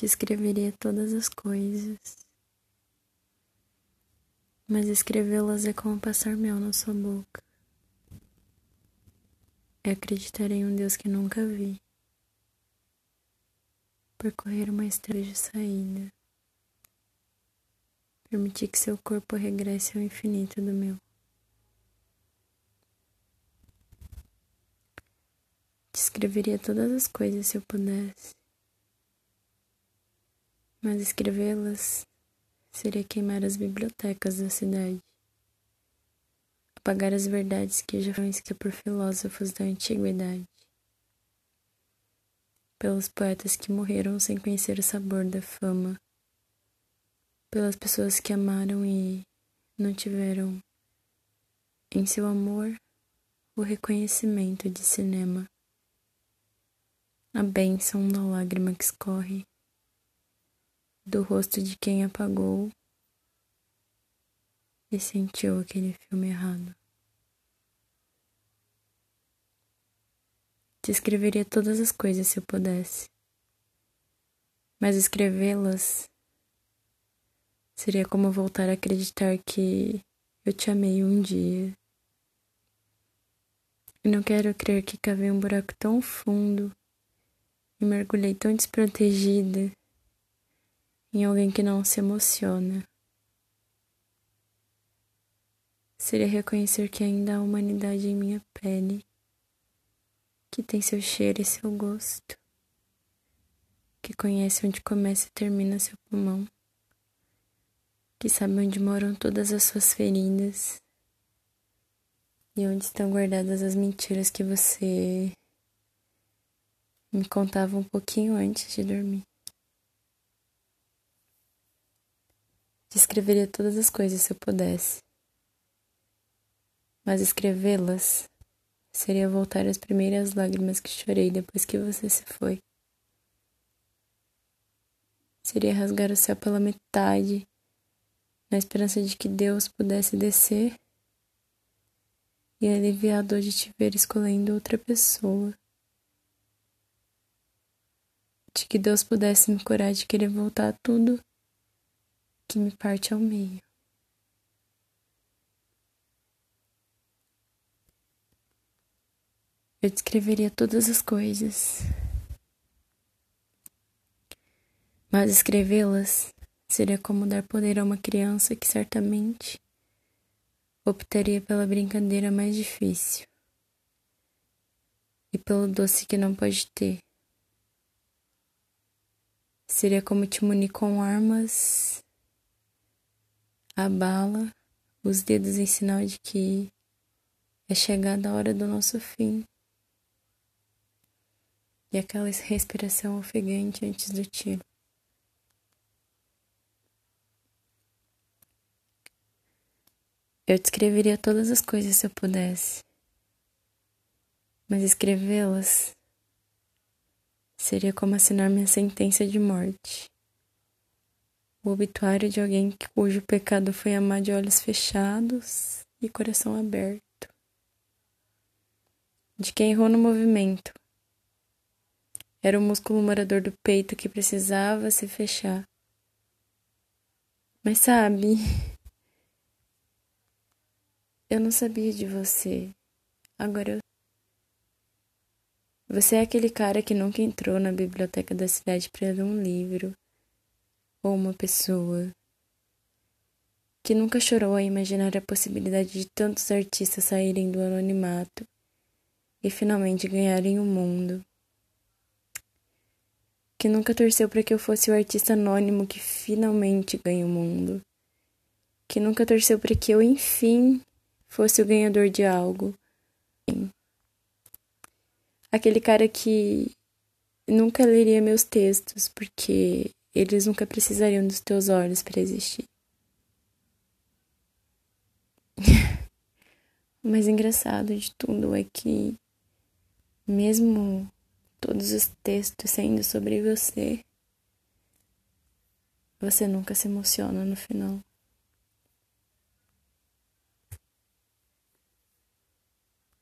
te escreveria todas as coisas, mas escrevê-las é como passar mel na sua boca. É acreditar em um Deus que nunca vi, percorrer uma estrada de saída, permitir que seu corpo regresse ao infinito do meu. Te escreveria todas as coisas se eu pudesse mas escrevê-las seria queimar as bibliotecas da cidade, apagar as verdades que já foram escritas por filósofos da antiguidade, pelos poetas que morreram sem conhecer o sabor da fama, pelas pessoas que amaram e não tiveram em seu amor o reconhecimento de cinema, a bênção da lágrima que escorre do rosto de quem apagou e sentiu aquele filme errado. Te escreveria todas as coisas se eu pudesse, mas escrevê-las seria como voltar a acreditar que eu te amei um dia. E não quero crer que cavei um buraco tão fundo e mergulhei tão desprotegida em alguém que não se emociona. Seria reconhecer que ainda há humanidade em minha pele, que tem seu cheiro e seu gosto, que conhece onde começa e termina seu pulmão, que sabe onde moram todas as suas feridas e onde estão guardadas as mentiras que você me contava um pouquinho antes de dormir. Descreveria todas as coisas se eu pudesse. Mas escrevê-las seria voltar às primeiras lágrimas que chorei depois que você se foi. Seria rasgar o céu pela metade, na esperança de que Deus pudesse descer e aliviar a dor de te ver escolhendo outra pessoa. De que Deus pudesse me curar de querer voltar a tudo que me parte ao meio. Eu descreveria todas as coisas, mas escrevê-las seria como dar poder a uma criança que certamente optaria pela brincadeira mais difícil e pelo doce que não pode ter. Seria como te munir com armas abala os dedos em sinal de que é chegada a hora do nosso fim. E aquela respiração ofegante antes do tiro. Eu descreveria todas as coisas se eu pudesse, mas escrevê-las seria como assinar minha sentença de morte o obituário de alguém cujo pecado foi amar de olhos fechados e coração aberto, de quem errou no movimento. Era o músculo morador do peito que precisava se fechar. Mas sabe, eu não sabia de você. Agora eu. Você é aquele cara que nunca entrou na biblioteca da cidade para ler um livro ou uma pessoa que nunca chorou a imaginar a possibilidade de tantos artistas saírem do anonimato e finalmente ganharem o mundo. Que nunca torceu para que eu fosse o artista anônimo que finalmente ganha o mundo. Que nunca torceu para que eu, enfim, fosse o ganhador de algo. Aquele cara que nunca leria meus textos porque eles nunca precisariam dos teus olhos para existir. o mais engraçado de tudo é que, mesmo todos os textos sendo sobre você, você nunca se emociona no final.